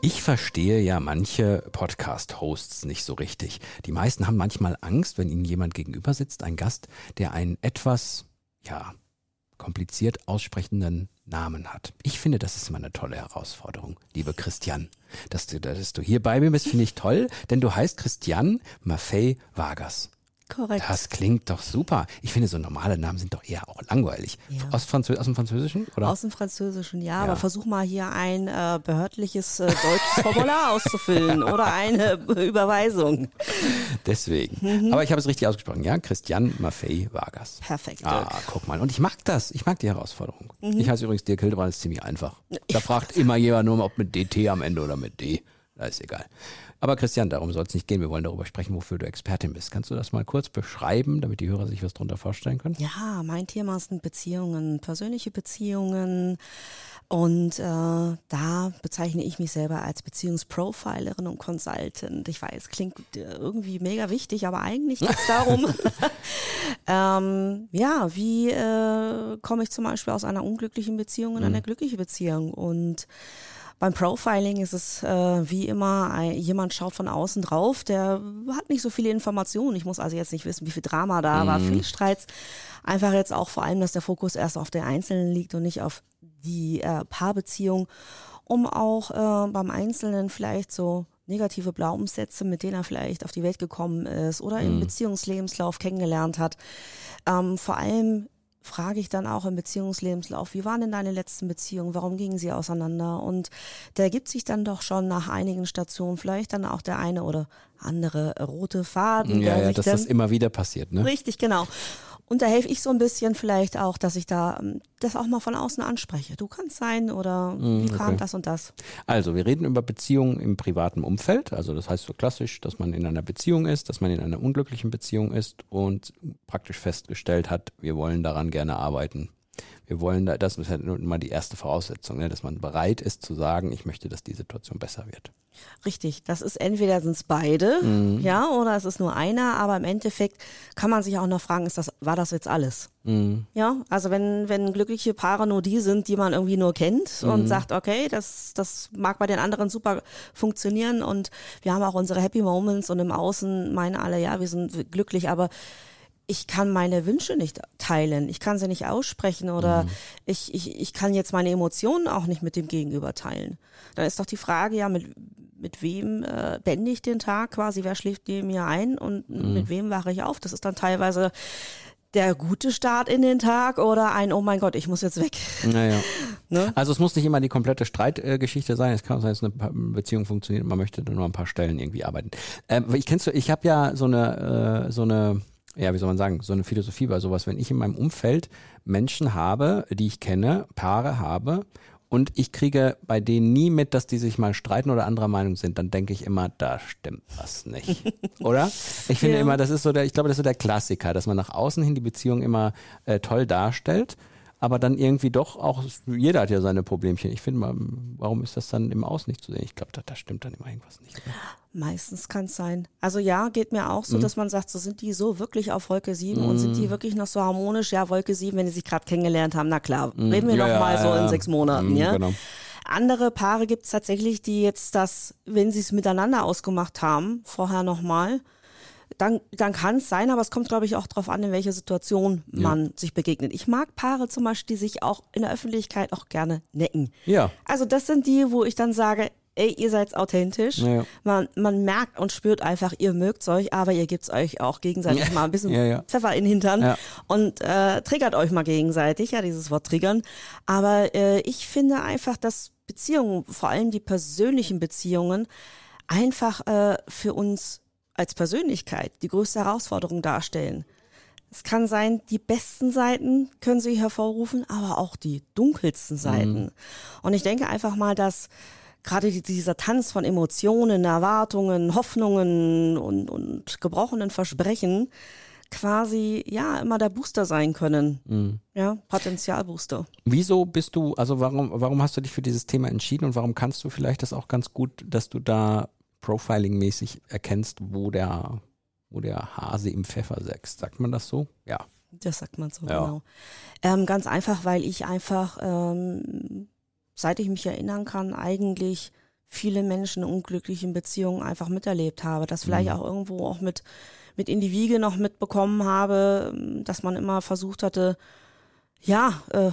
Ich verstehe ja manche Podcast-Hosts nicht so richtig. Die meisten haben manchmal Angst, wenn ihnen jemand gegenüber sitzt, ein Gast, der einen etwas, ja, kompliziert aussprechenden Namen hat. Ich finde, das ist immer eine tolle Herausforderung, liebe Christian. Dass du, dass du hier bei mir bist, finde ich toll, denn du heißt Christian Maffei Vargas. Korrekt. Das klingt doch super. Ich finde, so normale Namen sind doch eher auch langweilig. Ja. Aus, Franzö aus dem Französischen? Oder? Aus dem Französischen, ja, Ja. aber versuch mal hier ein äh, behördliches äh, deutsches Formular auszufüllen oder eine Überweisung. Deswegen. Mhm. Aber ich habe es richtig ausgesprochen, ja? Christian Maffei Vargas. Perfekt, Ah, guck mal. Und ich mag das. Ich mag die Herausforderung. Mhm. Ich heiße übrigens Dirk Hildebrand, ist ziemlich einfach. Da fragt immer jemand nur, ob mit DT am Ende oder mit D. Da ist egal. Aber Christian, darum soll es nicht gehen. Wir wollen darüber sprechen, wofür du Expertin bist. Kannst du das mal kurz beschreiben, damit die Hörer sich was darunter vorstellen können? Ja, mein Thema sind Beziehungen, persönliche Beziehungen. Und äh, da bezeichne ich mich selber als Beziehungsprofilerin und Consultant. Ich weiß, klingt äh, irgendwie mega wichtig, aber eigentlich geht es darum, ähm, ja, wie äh, komme ich zum Beispiel aus einer unglücklichen Beziehung in eine glückliche Beziehung? Und beim Profiling ist es äh, wie immer, jemand schaut von außen drauf, der hat nicht so viele Informationen. Ich muss also jetzt nicht wissen, wie viel Drama da war, viel Streits. Einfach jetzt auch vor allem, dass der Fokus erst auf der Einzelnen liegt und nicht auf die äh, Paarbeziehung, um auch äh, beim Einzelnen vielleicht so negative Glaubenssätze, mit denen er vielleicht auf die Welt gekommen ist oder im Beziehungslebenslauf kennengelernt hat. Ähm, vor allem frage ich dann auch im Beziehungslebenslauf, wie waren denn deine letzten Beziehungen, warum gingen sie auseinander? Und da ergibt sich dann doch schon nach einigen Stationen vielleicht dann auch der eine oder andere rote Faden, Ja, der ja, sich dass das immer wieder passiert, ne? Richtig, genau. Und da helfe ich so ein bisschen vielleicht auch, dass ich da ähm, das auch mal von außen anspreche. Du kannst sein oder wie kam okay. das und das? Also, wir reden über Beziehungen im privaten Umfeld. Also, das heißt so klassisch, dass man in einer Beziehung ist, dass man in einer unglücklichen Beziehung ist und praktisch festgestellt hat, wir wollen daran gerne arbeiten. Wir wollen da, das ist nun mal die erste Voraussetzung, ne, dass man bereit ist zu sagen, ich möchte, dass die Situation besser wird. Richtig, das ist entweder sind es beide, Mhm. ja, oder es ist nur einer, aber im Endeffekt kann man sich auch noch fragen, ist das, war das jetzt alles? Mhm. Ja, also wenn, wenn glückliche Paare nur die sind, die man irgendwie nur kennt und Mhm. sagt, okay, das, das mag bei den anderen super funktionieren und wir haben auch unsere Happy Moments und im Außen meinen alle, ja, wir sind glücklich, aber ich kann meine Wünsche nicht teilen, ich kann sie nicht aussprechen oder ich, ich, ich kann jetzt meine Emotionen auch nicht mit dem Gegenüber teilen. Dann ist doch die Frage, ja, mit, mit wem äh, beende ich den Tag quasi, wer schläft neben mir ein und mit wem wache ich auf? Das ist dann teilweise der gute Start in den Tag oder ein, oh mein Gott, ich muss jetzt weg. Naja. Ne? Also es muss nicht immer die komplette Streitgeschichte sein. Es kann sein, dass eine Beziehung funktioniert. und Man möchte nur an ein paar Stellen irgendwie arbeiten. Ähm, ich kennst du, ich habe ja so eine, äh, so eine, ja, wie soll man sagen, so eine Philosophie bei sowas. Wenn ich in meinem Umfeld Menschen habe, die ich kenne, Paare habe und ich kriege bei denen nie mit, dass die sich mal streiten oder anderer Meinung sind, dann denke ich immer, da stimmt was nicht. Oder? Ich finde Ja. immer, das ist so der, ich glaube, das ist so der Klassiker, dass man nach außen hin die Beziehung immer äh, toll darstellt, aber dann irgendwie doch auch, jeder hat ja seine Problemchen. Ich finde mal, warum ist das dann im Außen nicht zu sehen? Ich glaube, da, da stimmt dann immer irgendwas nicht. Oder? Meistens kann es sein. Also ja, geht mir auch so, Mhm. dass man sagt, so sind die so wirklich auf Wolke 7 und sind die wirklich noch so harmonisch? Ja, Wolke 7, wenn die sich gerade kennengelernt haben, na klar, reden wir Mhm. Ja, noch ja, mal so ja. in sechs Monaten, Mhm, ja. genau. Andere Paare gibt es tatsächlich, die jetzt das, wenn sie es miteinander ausgemacht haben, vorher nochmal, dann, dann kann es sein, aber es kommt, glaube ich, auch darauf an, in welcher Situation man sich begegnet. Ich mag Paare zum Beispiel, die sich auch in der Öffentlichkeit auch gerne necken. Ja. Also das sind die, wo ich dann sage, ey, ihr seid authentisch. Ja, ja. Man, man merkt und spürt einfach, ihr mögt euch, aber ihr gebt's euch auch gegenseitig mal ein bisschen Ja, ja. Pfeffer in den Hintern Ja. und äh, triggert euch mal gegenseitig, ja, dieses Wort triggern. Aber äh, ich finde einfach, dass Beziehungen, vor allem die persönlichen Beziehungen, einfach äh, für uns als Persönlichkeit die größte Herausforderung darstellen. Es kann sein, die besten Seiten können sie hervorrufen, aber auch die dunkelsten Seiten. Und ich denke einfach mal, dass gerade die- dieser Tanz von Emotionen, Erwartungen, Hoffnungen und, und gebrochenen Versprechen quasi ja immer der Booster sein können. Mhm. Ja, Potenzialbooster. Wieso bist du, also warum, warum hast du dich für dieses Thema entschieden und warum kannst du vielleicht das auch ganz gut, dass du da profiling-mäßig erkennst, wo der, wo der Hase im Pfeffer wächst? Sagt man das so? Ja. Das sagt man so, Ja. genau. Ähm, ganz einfach, weil ich einfach, ähm, seit ich mich erinnern kann, eigentlich viele Menschen in unglücklichen Beziehungen einfach miterlebt habe. Das vielleicht Mhm. auch irgendwo auch mit, mit in die Wiege noch mitbekommen habe, dass man immer versucht hatte, ja, äh,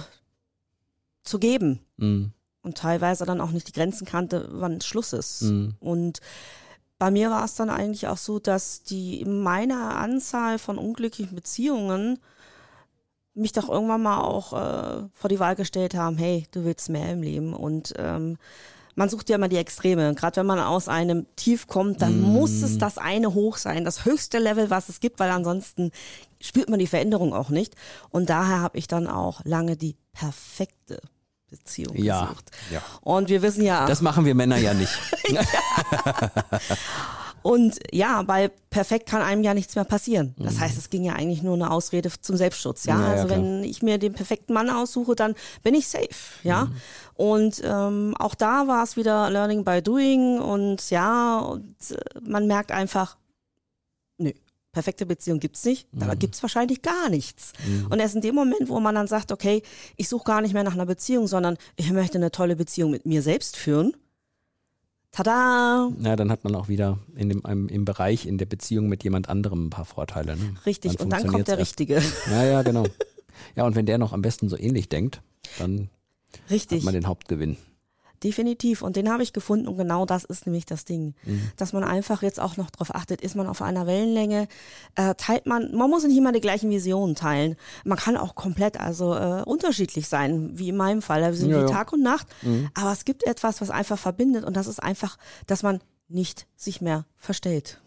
zu geben. Mhm. Und teilweise dann auch nicht die Grenzen kannte, wann Schluss ist. Mhm. Und bei mir war es dann eigentlich auch so, dass die in meiner Anzahl von unglücklichen Beziehungen mich doch irgendwann mal auch äh, vor die Wahl gestellt haben, hey, du willst mehr im Leben. Und ähm, man sucht ja immer die Extreme. Gerade wenn man aus einem Tief kommt, dann muss es das eine hoch sein, das höchste Level, was es gibt, weil ansonsten spürt man die Veränderung auch nicht. Und daher habe ich dann auch lange die perfekte Beziehung Ja. gesucht. ja. Und wir wissen ja, Das machen wir Männer ja nicht. Und ja, bei perfekt kann einem ja nichts mehr passieren. Mhm. Das heißt, es ging ja eigentlich nur eine Ausrede zum Selbstschutz. Ja, Ja, ja, also klar. wenn ich mir den perfekten Mann aussuche, dann bin ich safe. Ja, Mhm. und ähm, auch da war es wieder Learning by Doing und ja, und äh, man merkt einfach. Perfekte Beziehung gibt's nicht, da Mhm. gibt's wahrscheinlich gar nichts. Und erst in dem Moment, wo man dann sagt, okay, ich suche gar nicht mehr nach einer Beziehung, sondern ich möchte eine tolle Beziehung mit mir selbst führen. Tada! Ja, dann hat man auch wieder in dem, im, im Bereich, in der Beziehung mit jemand anderem ein paar Vorteile. Ne? Richtig, und dann kommt der erst. Richtige. Ja, ja, genau. Ja, und wenn der noch am besten so ähnlich denkt, dann Richtig, hat man den Hauptgewinn. Definitiv. Und den habe ich gefunden und genau das ist nämlich das Ding. Mhm. Dass man einfach jetzt auch noch darauf achtet, ist man auf einer Wellenlänge, äh, teilt man, man muss nicht immer die gleichen Visionen teilen. Man kann auch komplett also äh, unterschiedlich sein, wie in meinem Fall. Wir sind Ja, wie ja. Mhm. Tag und Nacht. Aber es gibt etwas, was einfach verbindet und das ist einfach, dass man nicht sich mehr verstellt.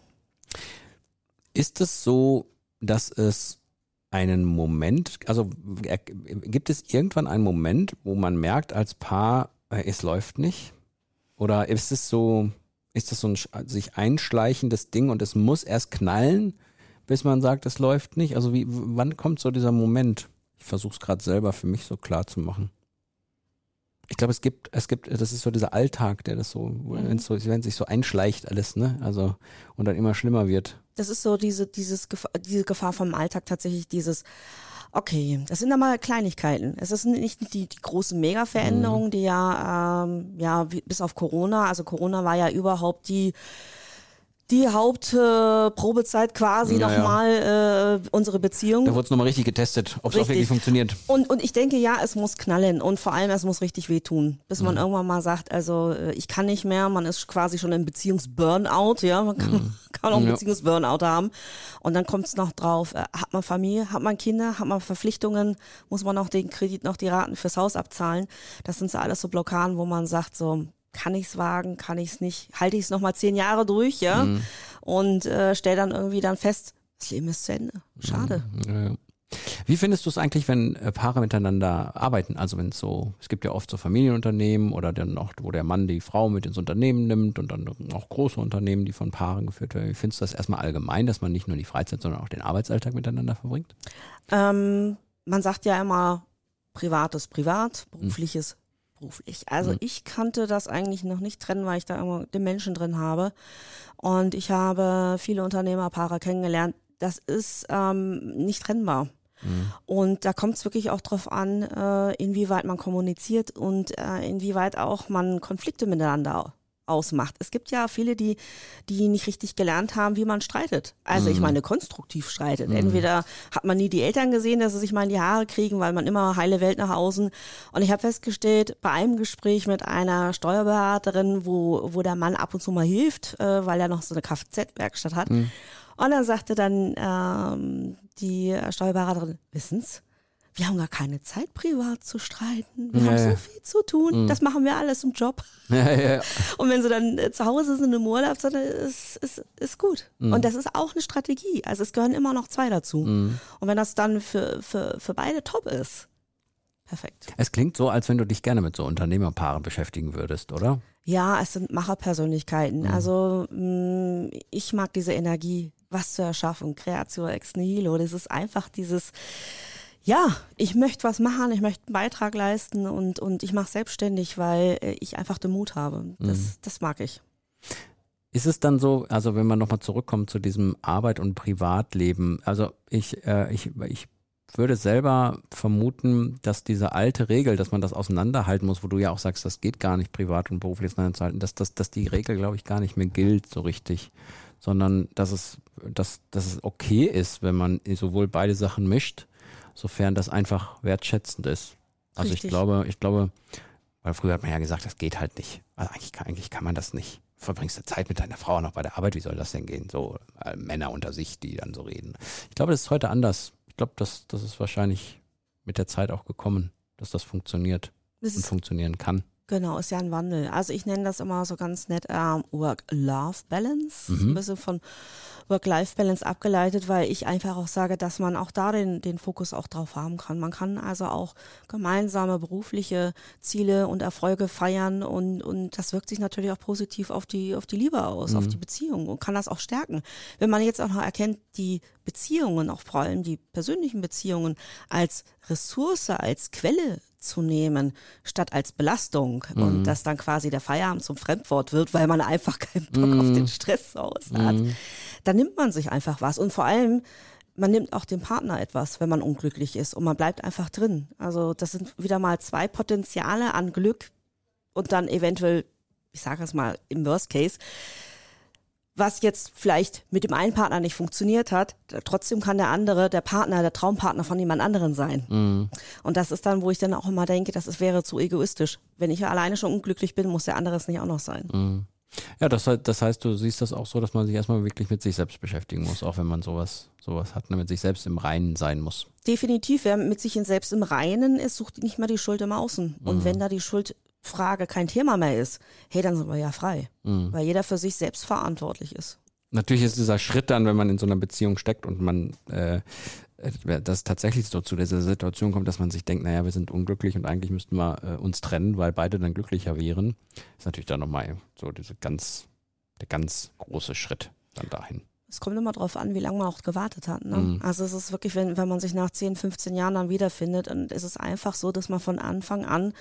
Ist es so, dass es einen Moment, also äh, gibt es irgendwann einen Moment, wo man merkt als Paar, äh, es läuft nicht? Oder ist es so, ist das so ein sich einschleichendes Ding und es muss erst knallen, bis man sagt, es läuft nicht? Also wie, wann kommt so dieser Moment? Ich versuche es gerade selber für mich so klar zu machen. Ich glaube, es gibt, es gibt, das ist so dieser Alltag, der das so, wenn so, wenn sich so einschleicht alles, ne? Also und dann immer schlimmer wird. Das ist so diese, dieses Gefahr, diese Gefahr vom Alltag tatsächlich dieses, okay, das sind einmal Kleinigkeiten. Es ist nicht die, die großen Mega-Veränderungen, die ja, ähm, ja, wie, bis auf Corona, also Corona war ja überhaupt die, die Hauptprobezeit äh, quasi Ja, ja. nochmal äh, unsere Beziehung. Da wurde es nochmal richtig getestet, ob es auch wirklich funktioniert. Und, und ich denke, ja, es muss knallen und vor allem, es muss richtig wehtun, bis Mhm. man irgendwann mal sagt, also äh, ich kann nicht mehr, man ist quasi schon im Beziehungsburnout, ja, man kann, kann auch einen Mhm. Ja. Beziehungsburnout haben. Und dann kommt es noch drauf, äh, hat man Familie, hat man Kinder, hat man Verpflichtungen, muss man noch den Kredit, noch die Raten fürs Haus abzahlen. Das sind so alles so Blockaden, wo man sagt, so, kann ich's wagen, kann ich's nicht, halte ich's noch mal zehn Jahre durch, ja, Mhm. und äh, stell dann irgendwie dann fest, das Leben ist zu Ende. Schade. Ja. Wie findest du es eigentlich, wenn äh, Paare miteinander arbeiten? Also wenn es so, es gibt ja oft so Familienunternehmen oder dann auch, wo der Mann die Frau mit ins Unternehmen nimmt und dann auch große Unternehmen, die von Paaren geführt werden. Wie findest du das erstmal allgemein, dass man nicht nur die Freizeit, sondern auch den Arbeitsalltag miteinander verbringt? Ähm, man sagt ja immer, privates privat, berufliches beruflich. Also Mhm. ich kannte das eigentlich noch nicht trennen, weil ich da immer den Menschen drin habe. Und ich habe viele Unternehmerpaare kennengelernt. Das ist ähm, nicht trennbar. Und da kommt es wirklich auch drauf an, äh, inwieweit man kommuniziert und äh, inwieweit auch man Konflikte miteinander ausmacht. Es gibt ja viele, die, die nicht richtig gelernt haben, wie man streitet. Also ich meine, konstruktiv streitet. Entweder hat man nie die Eltern gesehen, dass sie sich mal in die Haare kriegen, weil man immer heile Welt nach außen. Und ich habe festgestellt, bei einem Gespräch mit einer Steuerberaterin, wo, wo der Mann ab und zu mal hilft, äh, weil er noch so eine Kfz-Werkstatt hat. Und dann sagte dann ähm, die Steuerberaterin, wissen's, wir haben gar keine Zeit, privat zu streiten. Wir Ja, haben so viel zu tun. Das machen wir alles im Job. Ja, ja. Und wenn sie dann äh, zu Hause sind im Urlaub, dann ist, ist, ist gut. Mhm. Und das ist auch eine Strategie. Also es gehören immer noch zwei dazu. Mhm. Und wenn das dann für, für, für beide top ist, perfekt. Es klingt so, als wenn du dich gerne mit so Unternehmerpaaren beschäftigen würdest, oder? Ja, es sind Macherpersönlichkeiten. Mhm. Also mh, ich mag diese Energie, was zu erschaffen, Creatio ex nihilo. Das ist einfach dieses, ja, ich möchte was machen, ich möchte einen Beitrag leisten und, und ich mache selbstständig, weil äh, ich einfach den Mut habe. Das, mhm. das mag ich. Ist es dann so, also wenn man nochmal zurückkommt zu diesem Arbeit und Privatleben, also ich, äh, ich, ich würde selber vermuten, dass diese alte Regel, dass man das auseinanderhalten muss, wo du ja auch sagst, das geht gar nicht, privat und beruflich auseinanderzuhalten, dass, dass, dass die Regel, glaube ich, gar nicht mehr gilt so richtig, sondern dass es, dass, dass es okay ist, wenn man sowohl beide Sachen mischt, sofern das einfach wertschätzend ist. Also richtig. ich glaube, ich glaube, weil früher hat man ja gesagt, das geht halt nicht. Also eigentlich, eigentlich kann man das nicht verbringst du Zeit mit deiner Frau noch bei der Arbeit, wie soll das denn gehen? So äh, Männer unter sich, die dann so reden. Ich glaube, das ist heute anders glaube, das, das ist wahrscheinlich mit der Zeit auch gekommen, dass das funktioniert das und funktionieren kann. Genau, ist ja ein Wandel. Also ich nenne das immer so ganz nett ähm, Work-Love-Balance. Mhm. Ein bisschen von Work-Life-Balance abgeleitet, weil ich einfach auch sage, dass man auch da den, den Fokus auch drauf haben kann. Man kann also auch gemeinsame berufliche Ziele und Erfolge feiern und, und das wirkt sich natürlich auch positiv auf die, auf die Liebe aus, mhm. auf die Beziehung und kann das auch stärken. Wenn man jetzt auch noch erkennt, die Beziehungen, auch vor allem die persönlichen Beziehungen als Ressource, als Quelle zu nehmen, statt als Belastung mhm. und dass dann quasi der Feierabend zum Fremdwort wird, weil man einfach keinen Bock mhm. auf den Stress aus hat. Mhm. Dann nimmt man sich einfach was und vor allem man nimmt auch dem Partner etwas, wenn man unglücklich ist und man bleibt einfach drin. Also das sind wieder mal zwei Potenziale an Glück und dann eventuell, ich sage es mal im Worst Case, was jetzt vielleicht mit dem einen Partner nicht funktioniert hat, trotzdem kann der andere, der Partner, der Traumpartner von jemand anderen sein. Mhm. Und das ist dann, wo ich dann auch immer denke, das ist, wäre zu egoistisch. Wenn ich alleine schon unglücklich bin, muss der andere es nicht auch noch sein. Mhm. Ja, das, das heißt, du siehst das auch so, dass man sich erstmal wirklich mit sich selbst beschäftigen muss, auch wenn man sowas, sowas hat, ne, mit sich selbst im Reinen sein muss. Definitiv, wer mit sich selbst im Reinen ist, sucht nicht mehr die Schuld im Außen. Und mhm. wenn da die Schuld Frage kein Thema mehr ist, hey, dann sind wir ja frei, mhm. weil jeder für sich selbst verantwortlich ist. Natürlich ist dieser Schritt dann, wenn man in so einer Beziehung steckt und man äh, äh das tatsächlich so zu dieser Situation kommt, dass man sich denkt, naja, wir sind unglücklich und eigentlich müssten wir äh, uns trennen, weil beide dann glücklicher wären, ist natürlich dann nochmal so diese ganz, der ganz große Schritt dann dahin. Es kommt immer darauf an, wie lange man auch gewartet hat. Ne? Mhm. Also es ist wirklich, wenn, wenn man sich nach 10, 15 Jahren dann wiederfindet, und es ist einfach so, dass man von Anfang an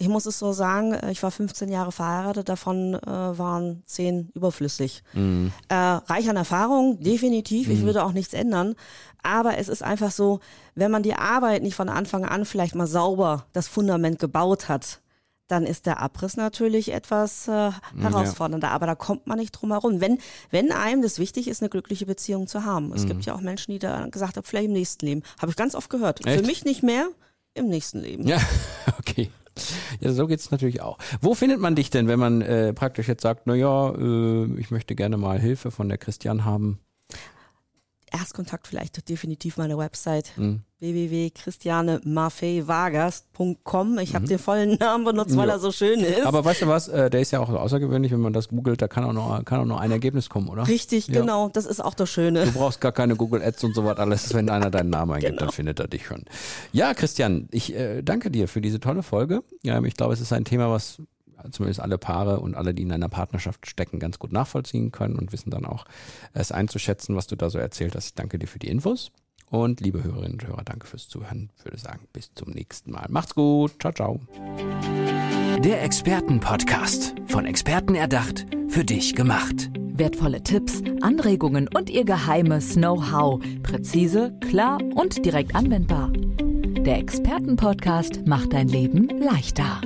ich muss es so sagen, äh, ich war 15 Jahre verheiratet, davon äh, waren 10 überflüssig. Mhm. Äh, reich an Erfahrung, definitiv, mhm. ich würde auch nichts ändern. Aber es ist einfach so, wenn man die Arbeit nicht von Anfang an vielleicht mal sauber das Fundament gebaut hat, dann ist der Abriss natürlich etwas äh, herausfordernder. Ja. Aber da kommt man nicht drum herum. Wenn, wenn einem das wichtig ist, eine glückliche Beziehung zu haben. Es mhm. gibt ja auch Menschen, die da gesagt haben, vielleicht im nächsten Leben. Habe ich ganz oft gehört. Echt? Für mich nicht mehr, im nächsten Leben. Ja, okay. Ja, so geht es natürlich auch. Wo findet man dich denn, wenn man äh, praktisch jetzt sagt, naja, äh, ich möchte gerne mal Hilfe von der Christian haben? Erstkontakt vielleicht definitiv meine Website mhm. www.christianemafeivargas.com. Ich habe mhm. den vollen Namen benutzt, weil ja. er so schön ist. Aber weißt du was, äh, der ist ja auch außergewöhnlich, wenn man das googelt, da kann auch noch, kann auch noch ein Ergebnis kommen, oder? Richtig, ja. genau, das ist auch das Schöne. Du brauchst gar keine Google Ads und so was alles, wenn einer deinen Namen eingibt, genau. dann findet er dich schon. Ja, Christian, ich äh, danke dir für diese tolle Folge. Ja, ich glaube, es ist ein Thema, was zumindest alle Paare und alle, die in einer Partnerschaft stecken, ganz gut nachvollziehen können und wissen dann auch es einzuschätzen, was du da so erzählt hast. Ich danke dir für die Infos. Und liebe Hörerinnen und Hörer, danke fürs Zuhören. Ich würde sagen, bis zum nächsten Mal. Macht's gut. Ciao, ciao. Der Expertenpodcast. Von Experten erdacht, für dich gemacht. Wertvolle Tipps, Anregungen und ihr geheimes Know-how. Präzise, klar und direkt anwendbar. Der Expertenpodcast macht dein Leben leichter.